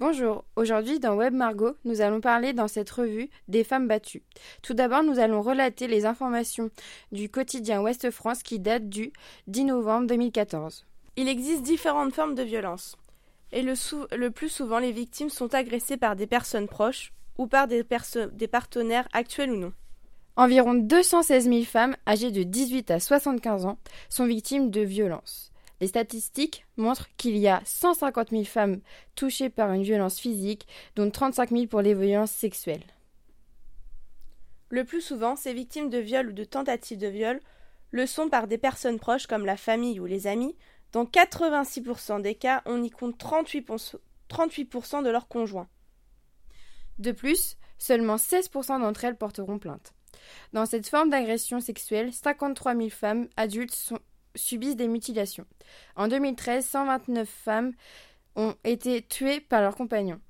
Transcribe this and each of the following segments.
Bonjour, aujourd'hui dans Web Margot, nous allons parler dans cette revue des femmes battues. Tout d'abord, nous allons relater les informations du quotidien Ouest France qui date du 10 novembre 2014. Il existe différentes formes de violence. Et le, le plus souvent, les victimes sont agressées par des personnes proches ou par des, des partenaires actuels ou non. Environ 216 000 femmes âgées de 18 à 75 ans sont victimes de violences. Les statistiques montrent qu'il y a 150 000 femmes touchées par une violence physique, dont 35 000 pour les violences sexuelles. Le plus souvent, ces victimes de viol ou de tentatives de viol le sont par des personnes proches comme la famille ou les amis. Dans 86% des cas, on y compte 38%, 38 de leurs conjoints. De plus, seulement 16% d'entre elles porteront plainte. Dans cette forme d'agression sexuelle, 53 000 femmes adultes sont, subissent des mutilations. En 2013, 129 femmes ont été tuées par leurs compagnons.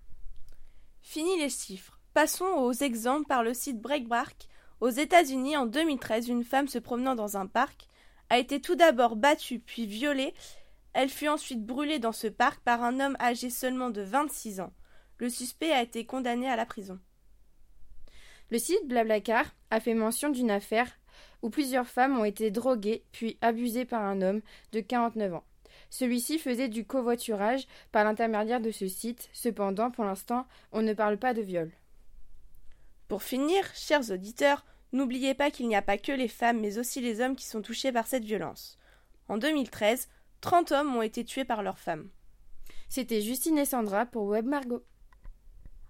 Fini les chiffres. Passons aux exemples par le site Breakbark. Aux États-Unis, en 2013, une femme se promenant dans un parc a été tout d'abord battue puis violée. Elle fut ensuite brûlée dans ce parc par un homme âgé seulement de 26 ans. Le suspect a été condamné à la prison. Le site Blablacar a fait mention d'une affaire où plusieurs femmes ont été droguées puis abusées par un homme de 49 ans. Celui-ci faisait du covoiturage par l'intermédiaire de ce site. Cependant, pour l'instant, on ne parle pas de viol. Pour finir, chers auditeurs, n'oubliez pas qu'il n'y a pas que les femmes, mais aussi les hommes qui sont touchés par cette violence. En 2013, 30 hommes ont été tués par leurs femmes. C'était Justine et Sandra pour Web Margot.